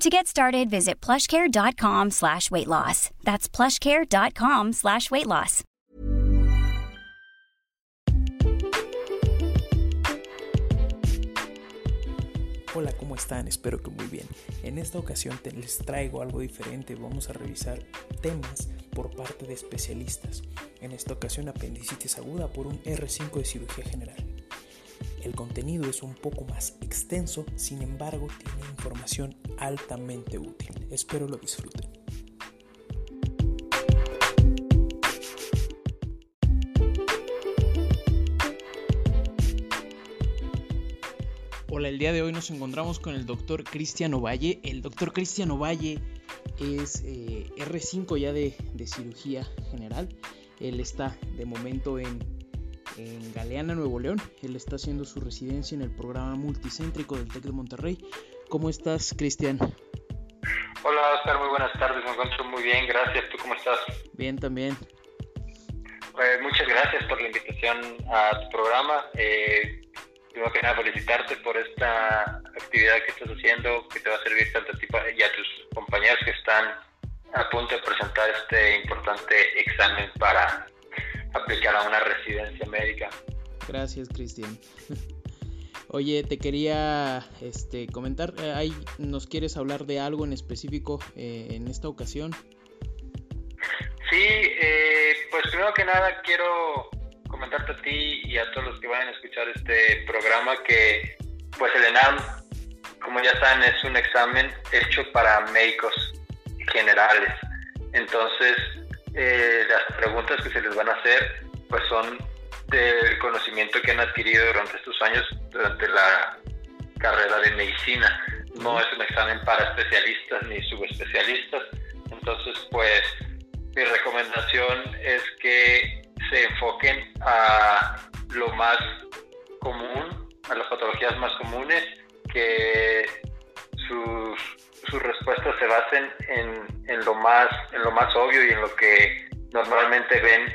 To get started, visit plushcare.com slash weight loss. That's plushcare.com slash weight loss. Hola, ¿cómo están? Espero que muy bien. En esta ocasión te- les traigo algo diferente. Vamos a revisar temas por parte de especialistas. En esta ocasión apendicitis aguda por un R5 de cirugía general. El contenido es un poco más extenso, sin embargo tiene información altamente útil. Espero lo disfruten. Hola, el día de hoy nos encontramos con el doctor Cristian Ovalle. El doctor Cristian Ovalle es eh, R5 ya de, de cirugía general. Él está de momento en, en Galeana, Nuevo León. Él está haciendo su residencia en el programa multicéntrico del TEC de Monterrey. ¿Cómo estás, Cristian? Hola Oscar, muy buenas tardes, me encuentro muy bien, gracias. ¿Tú cómo estás? Bien, también. Eh, muchas gracias por la invitación a tu programa. Eh, primero que nada, felicitarte por esta actividad que estás haciendo, que te va a servir tanto a ti y a tus compañeros que están a punto de presentar este importante examen para aplicar a una residencia médica. Gracias, Cristian. Oye, te quería este, comentar, eh, ahí ¿nos quieres hablar de algo en específico eh, en esta ocasión? Sí, eh, pues primero que nada quiero comentarte a ti y a todos los que vayan a escuchar este programa que pues el ENAM, como ya saben, es un examen hecho para médicos generales. Entonces, eh, las preguntas que se les van a hacer pues son del conocimiento que han adquirido durante estos años, durante la carrera de medicina. No es un examen para especialistas ni subespecialistas. Entonces, pues mi recomendación es que se enfoquen a lo más común, a las patologías más comunes, que sus, sus respuestas se basen en, en lo más, en lo más obvio y en lo que normalmente ven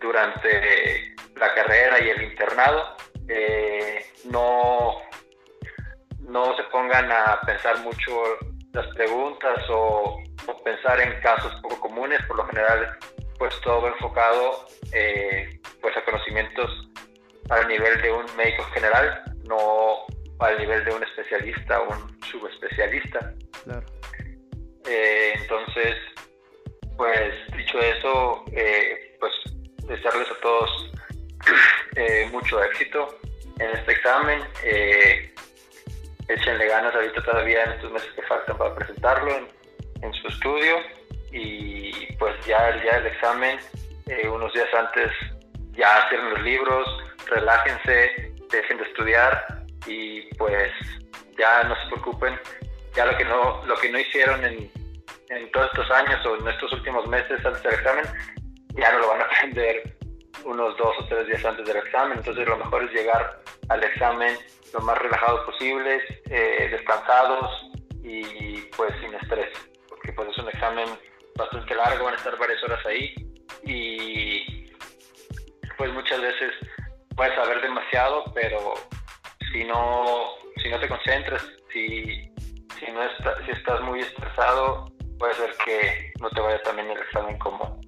durante la carrera y el internado. Eh, no, no se pongan a pensar mucho las preguntas o, pensar en casos poco comunes, por lo general pues todo enfocado eh, pues a conocimientos al nivel de un médico general, no al nivel de un especialista o un subespecialista. Claro. Eh, entonces, pues dicho eso, eh, pues desearles a todos eh, mucho éxito en este examen. Eh, échenle ganas ahorita todavía en estos meses que faltan para presentarlo en, en su estudio y pues ya el día del examen, unos días antes, ya cierren los libros, relájense, dejen de estudiar y pues ya no se preocupen, ya lo que no, lo que no hicieron en, en todos estos años o en estos últimos meses antes del examen, ya no lo van a aprender unos dos o tres días antes del examen, entonces lo mejor es llegar al examen lo más relajados posibles, eh, descansados y pues sin estrés, porque pues es un examen bastante largo, van a estar varias horas ahí y pues muchas veces puedes saber demasiado, pero si no, si no te concentras, si, si, no si estás muy estresado, puede ser que no te vaya también el examen como,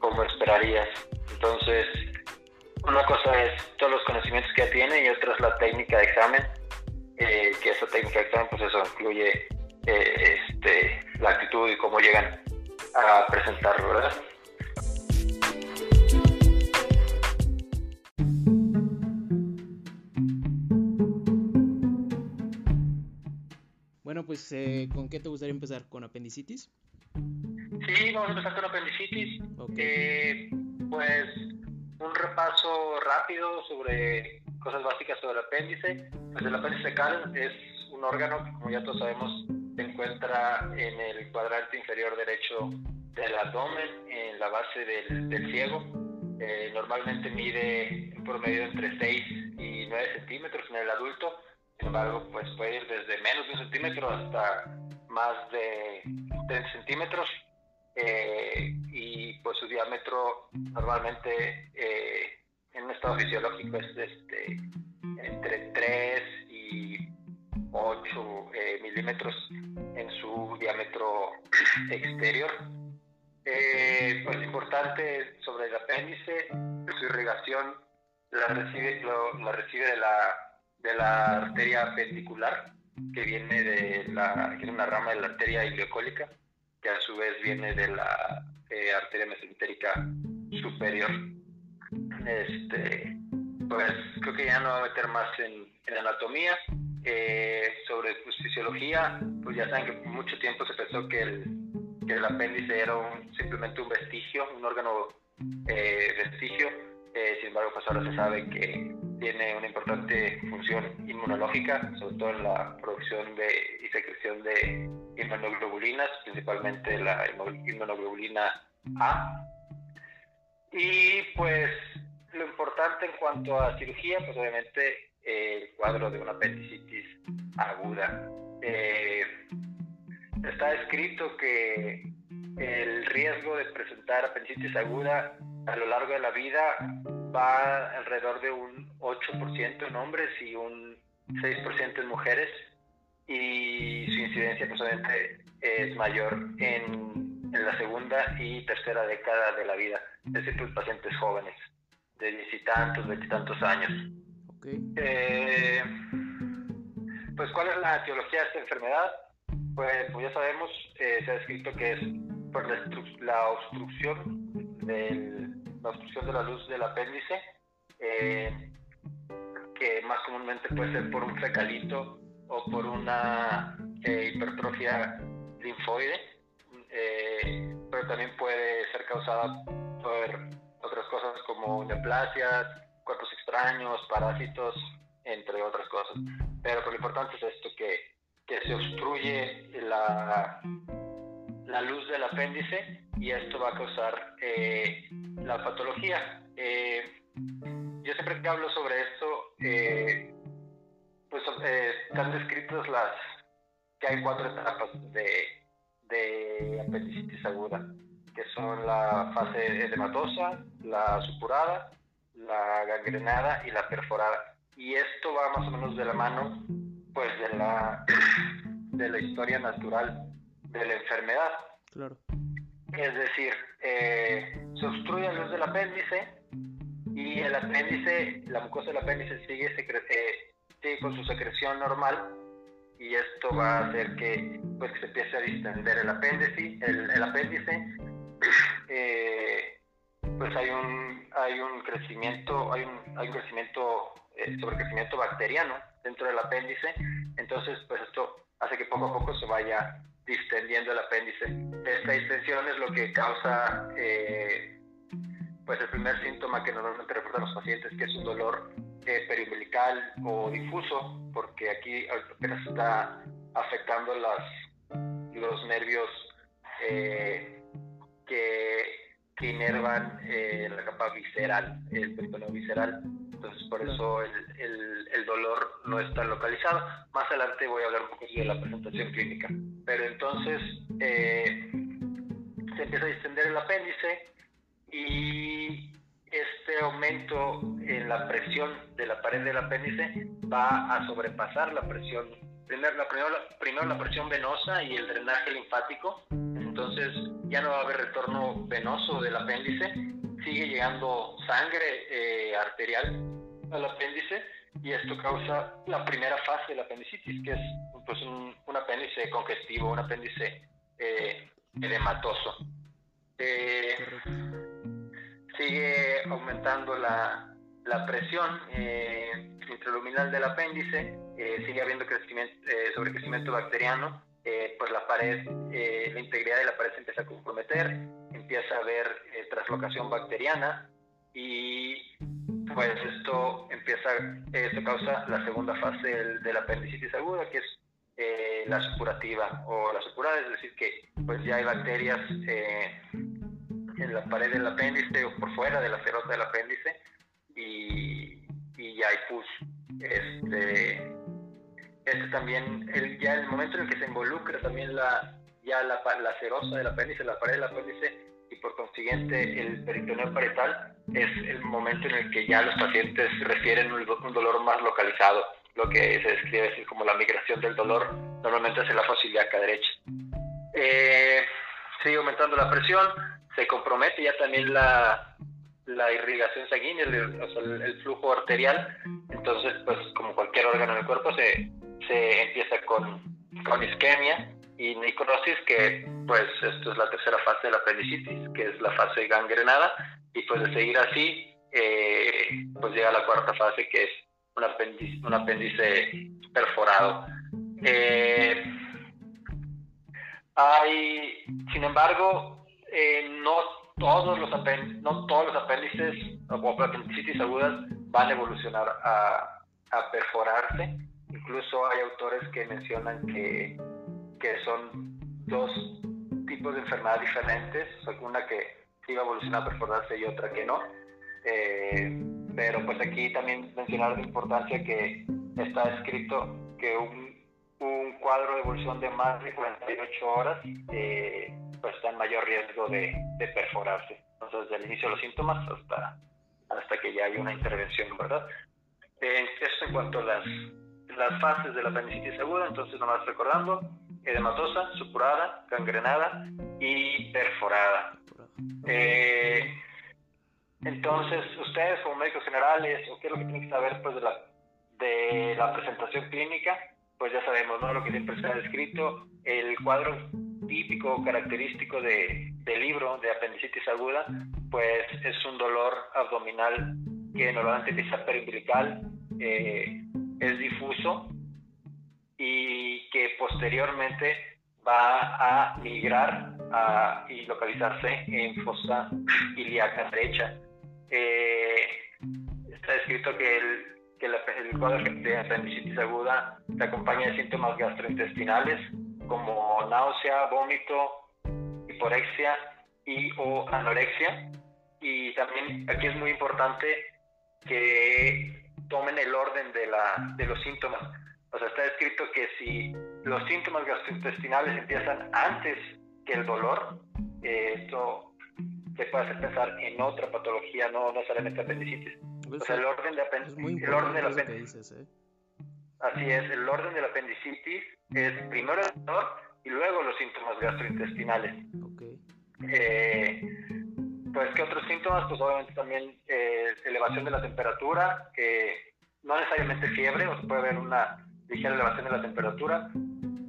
como esperarías. Entonces, una cosa es todos los conocimientos que ya tiene y otra es la técnica de examen, eh, que esa técnica de examen, pues eso incluye eh, este, la actitud y cómo llegan a presentarlo, ¿verdad? Pues, eh, ¿con qué te gustaría empezar? ¿Con apendicitis? Sí, vamos a empezar con apendicitis. Eh, pues, un repaso rápido sobre cosas básicas sobre el apéndice. Pues el apéndice fecal es un órgano que, como ya todos sabemos, se encuentra en el cuadrante inferior derecho del abdomen, en la base del, del ciego. Eh, normalmente mide en promedio entre 6 y 9 centímetros en el adulto. Sin embargo, pues puede ir desde menos de un centímetro hasta más de 30 centímetros. Eh, y pues su diámetro normalmente eh, en un estado fisiológico es este, entre 3 y 8 eh, milímetros en su diámetro exterior. Eh, pues importante sobre el apéndice, su irrigación la recibe, la recibe de, la, de la arteria appendicular, que viene de la, que es una rama de la arteria ileocólica, que a su vez viene de la eh, arteria mesentérica superior. Este, pues creo que ya no va a meter más en, en anatomía. Eh, sobre pues, fisiología, pues ya saben que mucho tiempo se pensó que el, que el apéndice era un, simplemente un vestigio, un órgano eh, vestigio. Eh, sin embargo, pues ahora se sabe que tiene una importante función inmunológica, sobre todo en la producción de, y secreción de inmunoglobulinas, principalmente la inmunoglobulina A. Y pues lo importante en cuanto a cirugía, pues obviamente el cuadro de una apendicitis aguda. Eh, está escrito que el riesgo de presentar apendicitis aguda a lo largo de la vida va alrededor de un 8% en hombres y un 6% en mujeres y su incidencia pues es mayor en, en, la segunda y tercera década de la vida, es decir, pues pacientes jóvenes de diez y tantos, veintitantos años. Eh, pues, ¿cuál es la etiología de esta enfermedad? Pues, pues ya sabemos, eh, se ha descrito que es por la, obstrucción del, la obstrucción de la luz del apéndice, eh, que más comúnmente puede ser por un fecalito o por una hipertrofia linfoide, pero también puede ser causada por otras cosas como neoplasias, cuerpos extraños, parásitos, entre otras cosas. Pero lo importante es esto, que, que se obstruye la, la luz del apéndice y esto va a causar eh, la patología. Eh, yo siempre que hablo sobre esto, eh, pues están descritas las que hay cuatro etapas de, de apendicitis aguda, que son la fase edematosa, la supurada, la gangrenada y la perforada. Y esto va más o menos de la mano pues de la, de la historia natural de la enfermedad. Claro. Es decir, eh, se obstruye la luz del apéndice y el apéndice, la mucosa del apéndice sigue, eh, sigue con su secreción normal y esto va a hacer que pues que se empiece a distender el apéndice, el, el apéndice eh, pues hay un, hay un crecimiento, hay un, hay un crecimiento, eh, sobrecrecimiento bacteriano dentro del apéndice, entonces pues esto hace que poco a poco se vaya distendiendo el apéndice. Esta distensión es lo que causa eh, pues el primer síntoma que normalmente reportan los pacientes, que es un dolor eh, periumbilical o difuso, porque aquí apenas está afectando las, los nervios eh, que que inervan eh, la capa visceral, el peritoneo visceral. Entonces, por eso el, el, el, dolor no está localizado. Más adelante voy a hablar un poco de la presentación clínica. Pero entonces eh, se empieza a distender el apéndice y este aumento, en la presión de la pared del apéndice va a sobrepasar la presión, primero la, primero, la presión venosa y el drenaje linfático, entonces ya no va a haber retorno venoso del apéndice, sigue llegando sangre eh, arterial al apéndice y esto causa la primera fase de la apendicitis, que es pues, un, apéndice congestivo, un apéndice eh, edematoso. Eh, sigue aumentando la, la presión eh, intraluminal del apéndice, eh, sigue habiendo crecimiento, eh, sobrecrecimiento bacteriano, eh, pues la pared, la integridad de la pared se empieza a comprometer, empieza a haber traslocación bacteriana y pues esto empieza, esto causa la segunda fase de la apendicitis aguda, que es la supurativa o la supurada, es decir, que pues ya hay bacterias en la pared del apéndice o por fuera de la cerota del apéndice y, y ya hay pus. Este, este también, el, ya el momento en el que se involucra también la, ya la, la serosa del apéndice, la pared del apéndice por consiguiente el peritoneo parietal es el momento en el que ya los pacientes refieren un, dolor más localizado, lo que se describe como la migración del dolor normalmente hacia la fosa ilíaca derecha. Eh, sigue aumentando la presión, se compromete ya también la, la irrigación sanguínea, el, el, flujo arterial. Entonces, pues como cualquier órgano del cuerpo, se, se empieza con, con isquemia y necrosis, que pues esto es la tercera fase de la apendicitis, que es la fase gangrenada. Y pues de seguir así, eh, pues llega la cuarta fase, que es un apéndice, un apéndice perforado. Eh, hay, sin embargo, eh, no todos los no todos los apéndices o apendicitis agudas van a evolucionar a, a, perforarse. Incluso hay autores que mencionan que, que son dos tipos de enfermedad diferentes, una que va a evolucionar perforarse y otra que no. Eh, pero pues aquí también mencionar la importancia que está escrito que un, un cuadro de evolución de más de 48 horas eh, pues está en mayor riesgo de, perforarse. Entonces, desde el inicio de los síntomas hasta, hasta que ya hay una intervención, ¿verdad? Eh, esto en cuanto a las, las fases de la apendicitis aguda, entonces nomás recordando, edematosa, supurada, gangrenada y perforada. Eh, entonces, ustedes como médicos generales, ¿o qué es lo que tienen que saber pues, de, la, presentación clínica? Pues ya sabemos, ¿no? Lo que siempre ha descrito, el cuadro típico, característico de, del libro de apendicitis aguda, pues es un dolor abdominal que normalmente empieza perimbilical, eh, es difuso y que posteriormente va a migrar a, y localizarse en fosa ilíaca derecha. Eh, está escrito que el, que el cuadro de apendicitis aguda se acompaña de síntomas gastrointestinales, como náusea, vómito, hiporexia y o anorexia. Y también aquí es muy importante que tomen el orden de, la, de los síntomas. O sea, está escrito que si los síntomas gastrointestinales empiezan antes que el dolor, eh, esto se puede hacer pensar en otra patología, no necesariamente apendicitis. o sea, el orden de apendicitis. El orden de apendicitis. ¿eh? Así es, el orden de la apendicitis es primero el dolor y luego los síntomas gastrointestinales. Okay. Eh, pues, ¿qué otros síntomas? Pues obviamente también eh, elevación de la temperatura, que no necesariamente fiebre, o se puede ver una ligera elevación de la temperatura,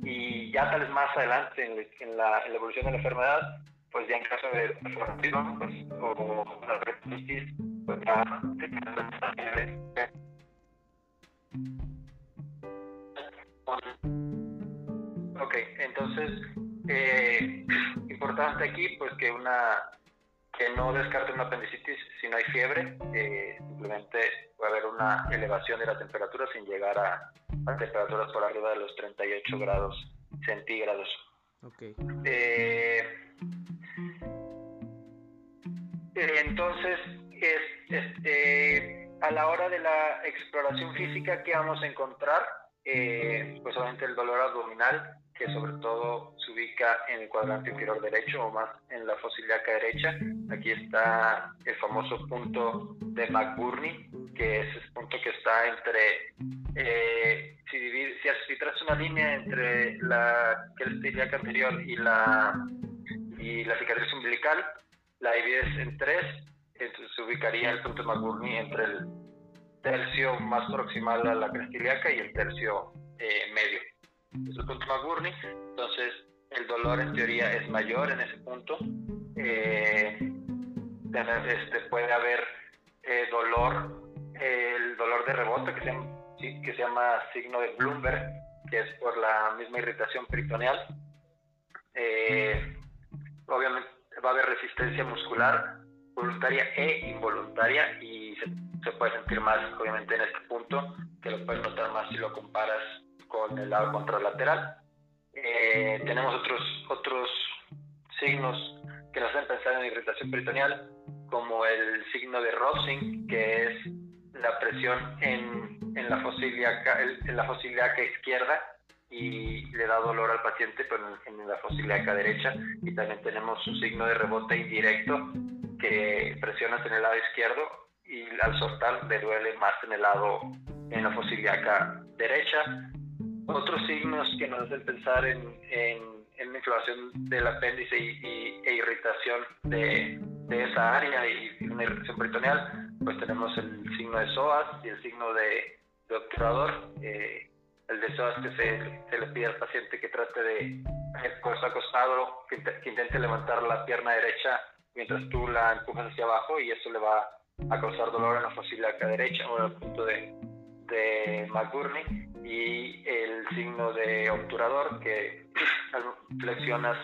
y ya tal vez más adelante en, la, evolución de la enfermedad, pues ya en caso de pues, o la pues Ok, entonces, eh, importante aquí, pues que una que no descarte una apendicitis si no hay fiebre, eh, simplemente puede haber una elevación de la temperatura sin llegar a, temperaturas por arriba de los 38 grados centígrados. Okay. Eh, entonces, es, a la hora de la exploración física, ¿qué vamos a encontrar? Eh, pues obviamente el dolor abdominal, que sobre todo se ubica en el cuadrante inferior derecho o más en la fosa ilíaca derecha. Aquí está el famoso punto de McBurney, que es el punto que está entre, eh, si, divide, si, si una línea entre la cresta ilíaca anterior y la, y la cicatriz umbilical, la divides en tres, entonces se ubicaría el punto de McBurney entre el tercio más proximal a la cresta ilíaca y el tercio eh, medio. Es el punto McBurney, entonces el dolor en teoría es mayor en ese punto. Eh, este, puede haber eh, dolor, el dolor de rebote que se, llama, que se llama signo de Bloomberg, que es por la misma irritación peritoneal. obviamente va a haber resistencia muscular voluntaria e involuntaria y se se puede sentir más, obviamente, en este punto, que lo puedes notar más si lo comparas con el lado contralateral. Eh, tenemos otros, otros signos que nos hacen pensar en irritación peritoneal, como el signo de Rossing, que es la presión en, en la fosiliaca, izquierda y le da dolor al paciente pero en, en la fosiliaca derecha. Y también tenemos un signo de rebote indirecto que presionas en el lado izquierdo y al soltar le duele más en el lado, en la fosiliaca derecha. Otros signos que nos hacen pensar en, en, inflamación del apéndice y, e irritación de, de, esa área y una irritación peritoneal, pues tenemos el signo de psoas y el signo de, de obturador. Eh, el de psoas que se, se, le pide al paciente que trate de, pues acostado, que, que intente levantar la pierna derecha mientras tú la empujas hacia abajo y eso le va a causar dolor en la fosiliaca derecha o en el punto de, de McBurney y el signo de obturador que flexionas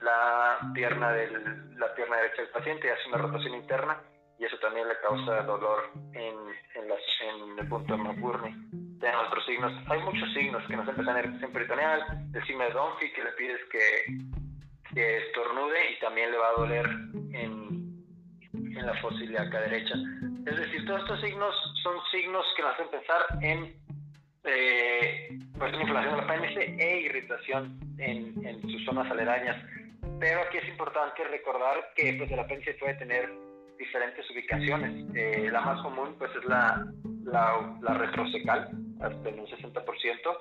la pierna, del, la pierna derecha del paciente y hace una rotación interna y eso también le causa dolor en, en, en el punto de McBurney. Tenemos otros signos, hay muchos signos que nos empiezan irritación peritoneal, el signo de Dunphy que le pides que, que estornude y también le va a doler en en la fosa ilíaca derecha. Es decir, todos estos signos son signos que nos hacen pensar en eh, pues, inflamación del apéndice e irritación en, en, sus zonas aledañas. Pero aquí es importante recordar que pues, el apéndice puede tener diferentes ubicaciones. Eh, la más común pues, es la, la, la retrocecal, hasta en un 60%.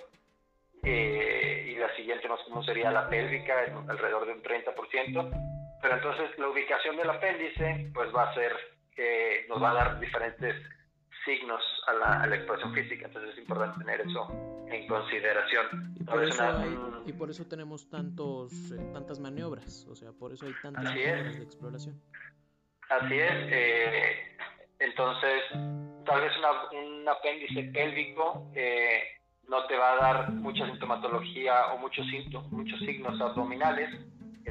Eh, y la siguiente más común sería la pélvica, alrededor de un 30%. Pero entonces la ubicación del apéndice pues va a ser, que nos va a dar diferentes signos a la, a la expresión física, entonces es importante tener eso en consideración. Y por, eso, hay, y por eso tenemos tantos, eh, tantas maniobras, o sea, por eso hay tantas maniobras de exploración. Así es, eh, entonces tal vez una, un apéndice pélvico eh, no te va a dar mucha sintomatología o muchos, muchos signos abdominales,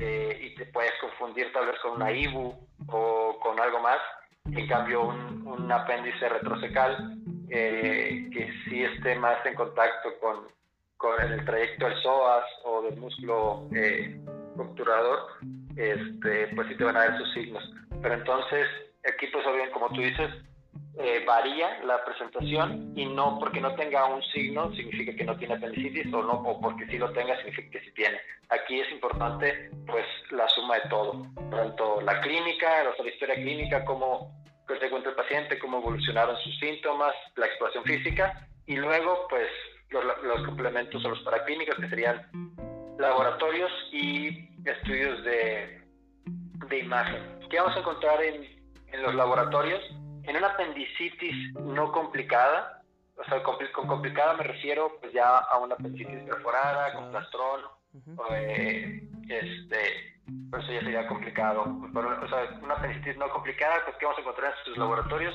eh, y te puedes confundir tal vez con una IBU o con algo más. En cambio, un, un apéndice retrocecal eh, que sí esté más en contacto con, con el trayecto del psoas o del músculo eh, obturador, este, pues sí te van a dar sus signos. Pero entonces, aquí pues bien, como tú dices, eh, varía la presentación y no porque no tenga un signo significa que no tiene apendicitis o no o porque sí lo tenga significa que sí tiene. Aquí es importante pues la suma de todo, tanto la clínica, la historia clínica, cómo se encuentra el paciente, cómo evolucionaron sus síntomas, la exploración física y luego pues los, complementos o los paraclínicos que serían laboratorios y estudios de, de imagen. ¿Qué vamos a encontrar en, en los laboratorios? En una apendicitis no complicada, o sea, con, complicada me refiero pues ya a una apendicitis perforada, con plastrón, eh, este, pues eso ya sería complicado. o sea, una apendicitis no complicada, pues ¿qué vamos a encontrar en sus laboratorios?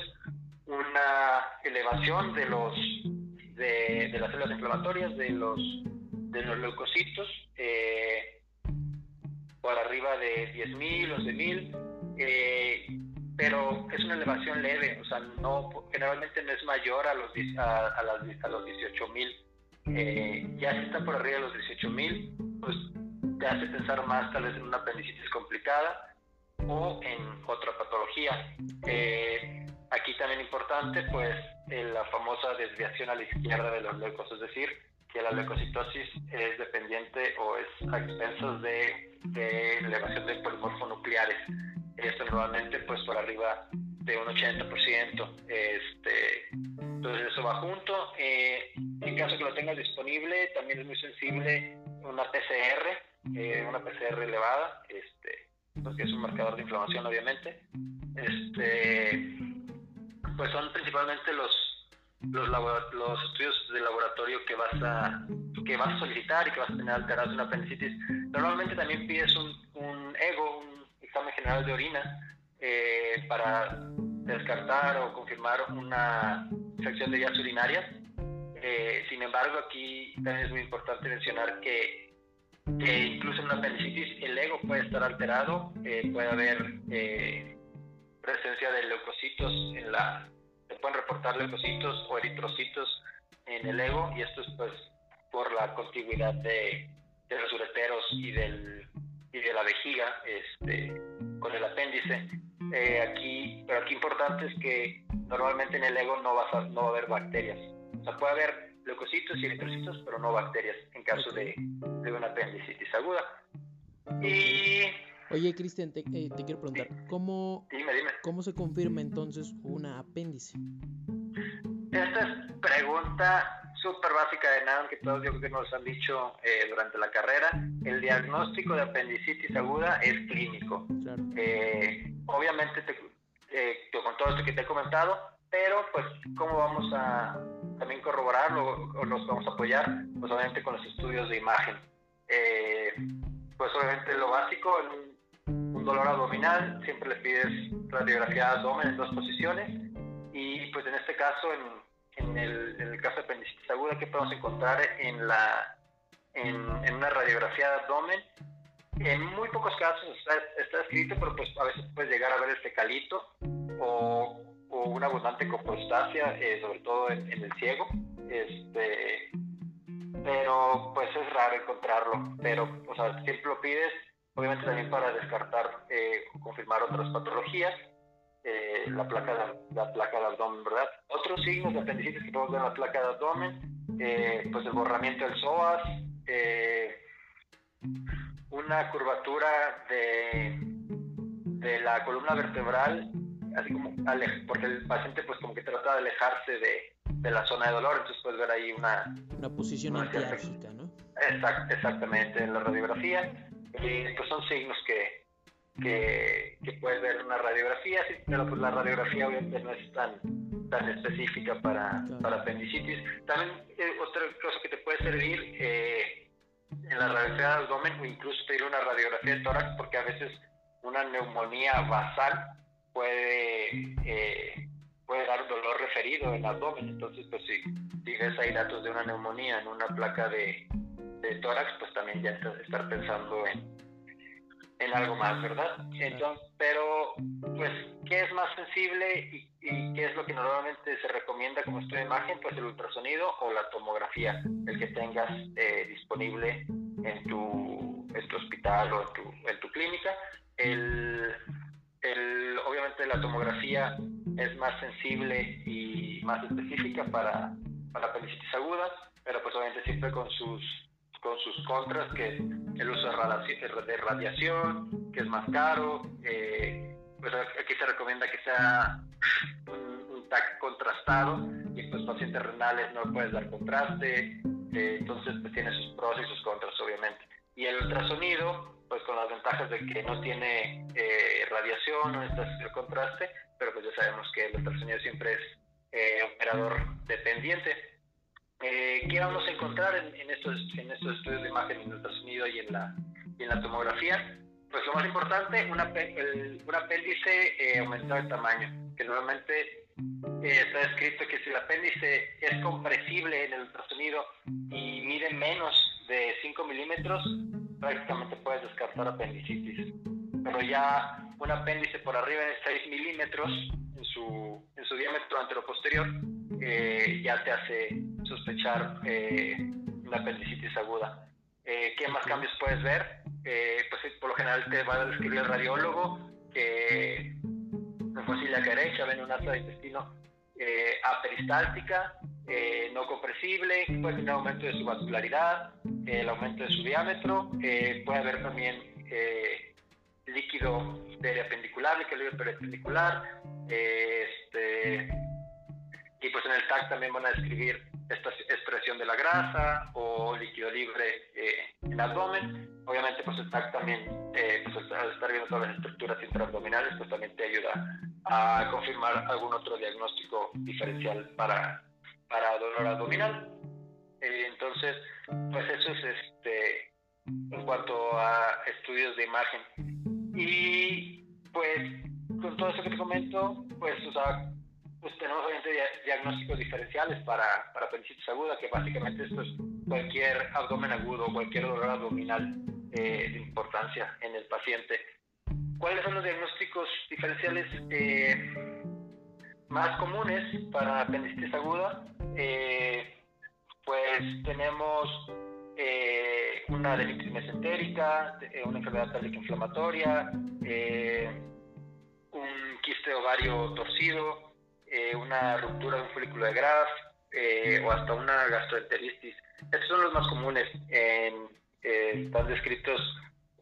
Una elevación de los de, de las células inflamatorias, de los de los leucocitos, eh, por arriba de 10.000, 11.000, eh, pero es una elevación leve, o sea, no, generalmente no es mayor a los, a, a, las, a los 18 mil. Eh, ya si está por arriba de los 18 mil, pues te hace pensar más tal vez en una apendicitis complicada o en otra patología. Eh, aquí también importante, pues, la famosa desviación a la izquierda de los leucos, es decir, que la leucocitosis es dependiente o es a expensas de, de elevación de polimorfonucleares. Esto normalmente pues por arriba de un 80%. Este, entonces eso va junto. Eh, en caso que lo tengas disponible, también es muy sensible una PCR, eh, una PCR elevada, este, pues que es un marcador de inflamación obviamente. Este, pues son principalmente los los, los estudios de laboratorio que vas a que vas a solicitar y que vas a tener alterados una apendicitis. Normalmente también pides un, un ego, un examen general de orina, eh, para descartar o confirmar una infección de vías urinarias. Eh, sin embargo, aquí también es muy importante mencionar que, incluso en una apendicitis el ego puede estar alterado, eh, puede haber presencia de leucocitos en la se pueden reportar leucocitos o eritrocitos en el ego y esto es pues por la contigüidad de, los ureteros y del y de la vejiga este con el apéndice. Eh, aquí pero aquí importante es que normalmente en el ego no vas a, no va a haber bacterias. O sea puede haber leucocitos y eritrocitos pero no bacterias en caso de, de una apendicitis aguda. Y Oye, Cristian, te, eh, quiero preguntar, ¿cómo, ¿cómo se confirma entonces una apéndice? Esta es pregunta súper básica de nada que todos yo creo que nos han dicho eh, durante la carrera. El diagnóstico de apendicitis aguda es clínico. Eh, obviamente con todo esto que te he comentado, pero pues cómo vamos a también corroborarlo o nos vamos a apoyar, pues obviamente con los estudios de imagen. pues obviamente lo básico, en dolor abdominal, siempre le pides radiografía de abdomen en dos posiciones y pues en este caso, en, el, caso de apendicitis aguda, ¿qué podemos encontrar en, la, en, una radiografía de abdomen? En muy pocos casos está, escrito, pero pues a veces puedes llegar a ver este calito o, o una abundante coprostasia, eh, sobre todo en, el ciego. Este, pero pues es raro encontrarlo, pero o sea, siempre lo pides obviamente también para descartar eh, confirmar otras patologías, eh, la, placa de, la placa del abdomen, ¿verdad? Otros signos de apendicitis que podemos ver en la placa de abdomen, eh, pues el borramiento del psoas, una curvatura de, de la columna vertebral, así como porque el paciente pues como que trata de alejarse de, de la zona de dolor, entonces puedes ver ahí una... Una posición antiálgica, ¿no? Exact, exactamente, en la radiografía pues son signos que, que, puedes ver una radiografía, pero pues la radiografía obviamente no es tan, tan específica para, para apendicitis. También eh, otra cosa que te puede servir eh, en la radiografía de abdomen o incluso pedir una radiografía de tórax porque a veces una neumonía basal puede, eh, puede dar un dolor referido en el abdomen. Entonces, pues si, si ves ahí datos de una neumonía en una placa de, de tórax, pues también ya estar pensando en, en algo más, ¿verdad? Entonces, pero, pues, ¿qué es más sensible y, qué es lo que normalmente se recomienda como estudio de imagen? Pues el ultrasonido o la tomografía, el que tengas eh, disponible en tu, en tu hospital o en tu, en tu clínica. El, el, obviamente la tomografía es más sensible y más específica para, para apendicitis aguda, pero pues obviamente siempre con sus con sus contras, que el uso de radiación, que es más caro. Eh, pues aquí se recomienda que sea un, TAC contrastado y pues pacientes renales no puedes dar contraste, eh, entonces pues tiene sus pros y sus contras obviamente. Y el ultrasonido, pues con las ventajas de que no tiene eh, radiación, no necesitas contraste, pero pues ya sabemos que el ultrasonido siempre es operador dependiente. Eh, ¿Qué vamos a encontrar en, estos, en estos estudios de imagen en ultrasonido y en la, y en la tomografía? Pues lo más importante, un apéndice eh, aumentado de tamaño, que normalmente eh, está escrito que si el apéndice es compresible en el ultrasonido y mide menos de 5 milímetros, prácticamente puedes descartar apendicitis. Pero ya un apéndice por arriba de 6 milímetros en su, en su diámetro anteroposterior eh, ya te hace sospechar eh, una apendicitis aguda. Eh, ¿Qué más cambios puedes ver? Eh, pues por lo general te va a describir el radiólogo que en fosilia derecha ven un asa de intestino aperistáltica, eh, no compresible, puede tener aumento de su vascularidad, el aumento de su diámetro, eh, puede haber también eh, líquido periapendicular, líquido periapendicular, este, y pues en el TAC también van a describir esta expresión de la grasa o líquido libre en el abdomen. Obviamente pues el TAC también, pues al estar viendo todas las estructuras intraabdominales, pues también te ayuda a confirmar algún otro diagnóstico diferencial para para dolor abdominal. Eh, entonces, pues eso es este en cuanto a estudios de imagen. Y pues con todo eso que te comento, pues, o sea, pues tenemos obviamente diagnósticos diferenciales para, para apendicitis aguda, que básicamente esto es cualquier abdomen agudo, cualquier dolor abdominal eh, de importancia en el paciente. ¿Cuáles son los diagnósticos diferenciales? Eh, más comunes para apendicitis aguda, eh, pues tenemos eh, una adenitis mesentérica, eh, una enfermedad pélvica inflamatoria, un quiste ovario torcido, una ruptura de un folículo de Graf o hasta una gastroenteritis. Estos son los más comunes, en, están descritos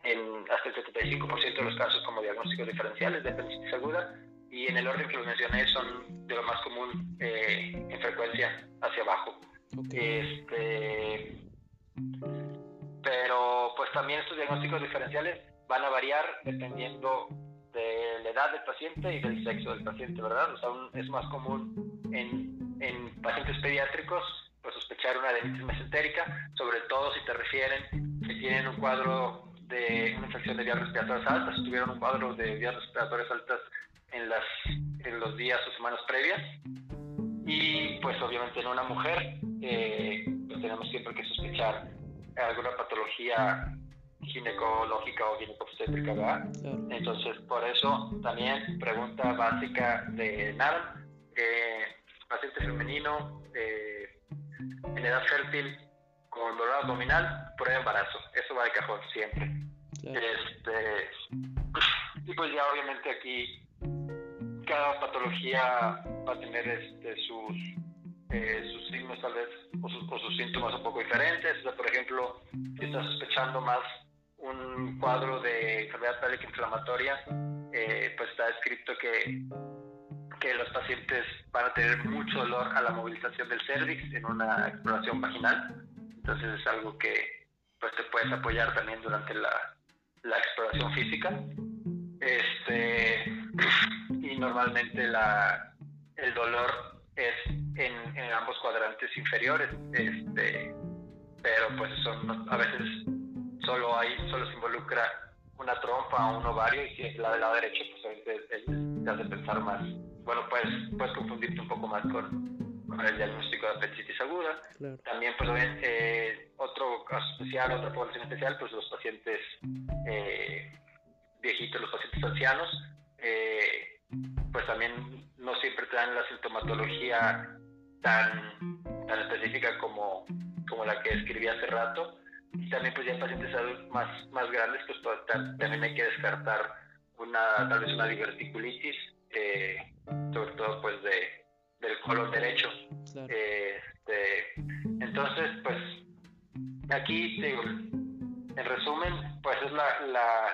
en hasta el 75% de los casos como diagnósticos diferenciales de apendicitis aguda y en el orden que los mencioné son de lo más común eh, en frecuencia hacia abajo. Este, pero pues también estos diagnósticos diferenciales van a variar dependiendo de la edad del paciente y del sexo del paciente, ¿verdad? O sea, es más común en, en pacientes pediátricos pues, sospechar una adenitis mesentérica, sobre todo si te refieren que tienen un cuadro de una infección de vías respiratorias altas, si tuvieron un cuadro de vías respiratorias altas en, las, en los días o semanas previas. Y pues obviamente en una mujer eh, tenemos siempre que sospechar alguna patología ginecológica o ginecobstétrica, ¿verdad? Entonces, por eso también pregunta básica de NARM, eh, paciente femenino eh, en edad fértil con dolor abdominal, prueba embarazo. Eso va de cajón siempre. Este, y pues ya obviamente aquí cada patología va a tener este, sus, eh, sus signos tal vez o sus, síntomas un poco diferentes. por ejemplo, si está sospechando más un cuadro de enfermedad pélvica inflamatoria, eh, pues está escrito que, que los pacientes van a tener mucho dolor a la movilización del cervix en una exploración vaginal. Entonces es algo que pues te puedes apoyar también durante la, la exploración física. Este, y normalmente la, el dolor es en, en ambos cuadrantes inferiores, este, pero pues son, a veces solo hay, solo se involucra una trompa o un ovario y si es la del lado derecho, pues te hace pensar más, bueno, puedes, puedes confundirte un poco más con, con el diagnóstico de apendicitis aguda. También, pues, eh, otro caso especial, otra población especial, pues los pacientes eh, viejitos, los pacientes ancianos, eh, pues también no siempre te dan la sintomatología tan, tan específica como, como la que escribí hace rato. Y también pues ya en pacientes adultos más, más grandes, pues, pues también hay que descartar una, tal vez una diverticulitis, eh, sobre todo pues de, del colon derecho. Este, entonces, pues aquí digo, en resumen, pues es la,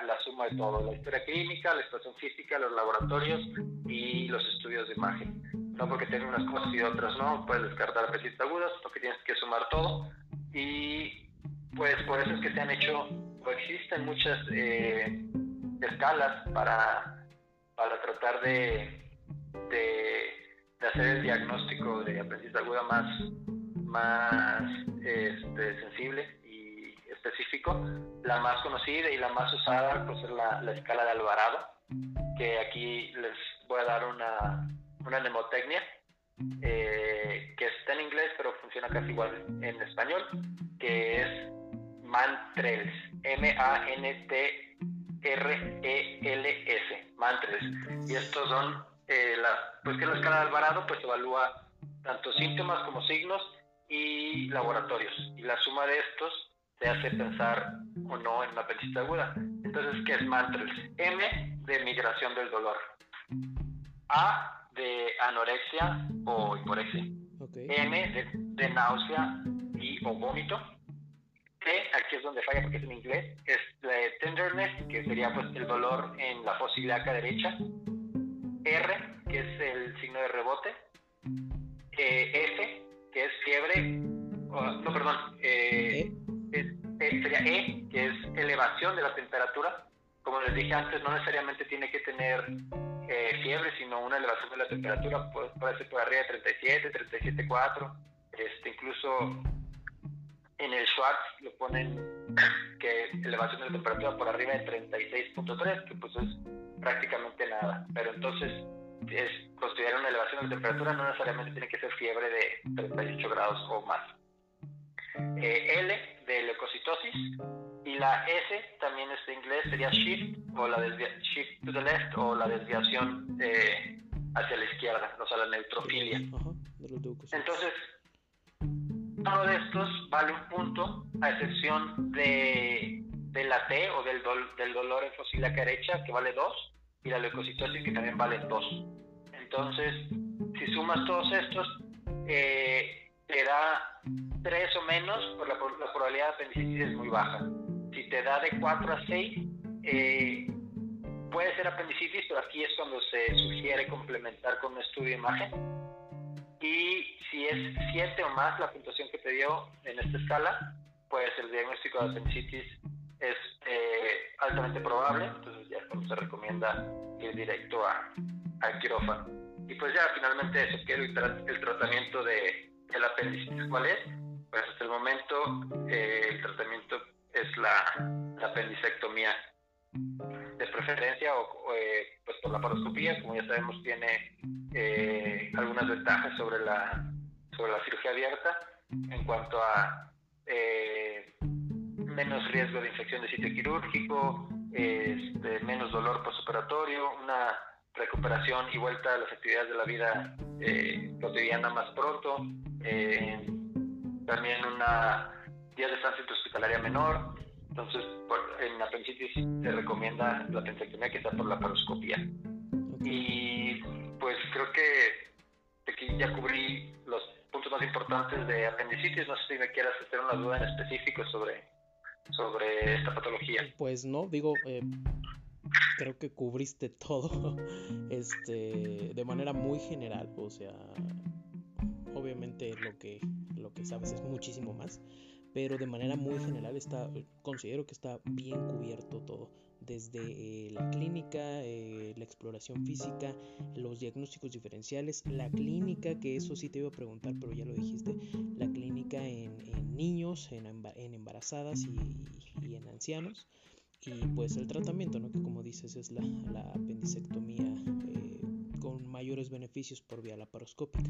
la, suma de todo, la historia clínica, la situación física, los laboratorios y los estudios de imagen. No porque tenga unas cosas y otras no, puedes descartar apetitos agudas, porque tienes que sumar todo. Y pues por eso es que se han hecho, o existen muchas eh, escalas para, para tratar de, de, hacer el diagnóstico de apetitis aguda más, más este, sensible específico. La más conocida y la más usada pues, es la, la escala de Alvarado, que aquí les voy a dar una, una mnemotecnia, eh, que está en inglés pero funciona casi igual en español, que es Mantrels, M-A-N-T-R-E-L-S, Mantrels. Y estos son, eh, pues que la escala de Alvarado pues evalúa tanto síntomas como signos y laboratorios. Y la suma de estos te hace pensar o no en una apendicitis aguda. Entonces, ¿qué es Mantrels? M de migración del dolor. A de anorexia o hiporexia. M de, náusea y o vómito. T, aquí es donde falla porque es en inglés, es la de tenderness, que sería pues el dolor en la fosa ilíaca derecha. R, que es el signo de rebote. Eh, F, que es fiebre. no, perdón. Eh, ¿E? sería E, que es elevación de la temperatura. Como les dije antes, no necesariamente tiene que tener eh, fiebre, sino una elevación de la temperatura, puede, ser por arriba de 37, 37,4, este, incluso en el Schwartz lo ponen que elevación de la temperatura por arriba de 36.3, que pues es prácticamente nada, pero entonces es considerar una elevación de la temperatura no necesariamente tiene que ser fiebre de 38 grados o más. Eh, L de leucocitosis y la S también es de inglés sería shift o la shift to the left o la desviación eh, hacia la izquierda, o sea, la neutrofilia. Entonces, uno de estos vale un punto, a excepción de, de la T o del, del dolor en fosila derecha, que vale 2, y la leucocitosis, que también vale 2. Entonces, si sumas todos estos, eh, te da 3 o menos, pues la, probabilidad de apendicitis es muy baja. Si te da de 4 a 6, eh, puede ser apendicitis, pero aquí es cuando se sugiere complementar con un estudio de imagen. Y si es 7 o más la puntuación que te dio en esta escala, pues el diagnóstico de apendicitis es eh, altamente probable, entonces ya se recomienda ir directo a, al quirófano. Y pues ya finalmente eso, que el, el tratamiento de, el apendicitis, ¿cuál es? Pues hasta el momento eh, el tratamiento es la, la apendicectomía de preferencia o, eh, pues por la paroscopía, como ya sabemos tiene eh, algunas ventajas sobre la, sobre la cirugía abierta en cuanto a menos riesgo de infección de sitio quirúrgico, este, menos dolor postoperatorio, una recuperación y vuelta a las actividades de la vida cotidiana más pronto, también una día de estancia hospitalaria menor, entonces, en apendicitis se recomienda la apendicectomía que está por la paroscopía. Y pues creo que aquí ya cubrí los puntos más importantes de apendicitis. No sé si me quieras hacer una duda en específico sobre, sobre esta patología. Pues no, digo, eh, creo que cubriste todo este, de manera muy general. O sea, obviamente lo que, lo que sabes es muchísimo más pero de manera muy general está, considero que está bien cubierto todo, desde eh, la clínica, eh, la exploración física, los diagnósticos diferenciales, la clínica, que eso sí te iba a preguntar, pero ya lo dijiste, la clínica en, niños, en, en embarazadas y, en ancianos, y pues el tratamiento, ¿no? que como dices es la, la apendicectomía eh, con mayores beneficios por vía laparoscópica.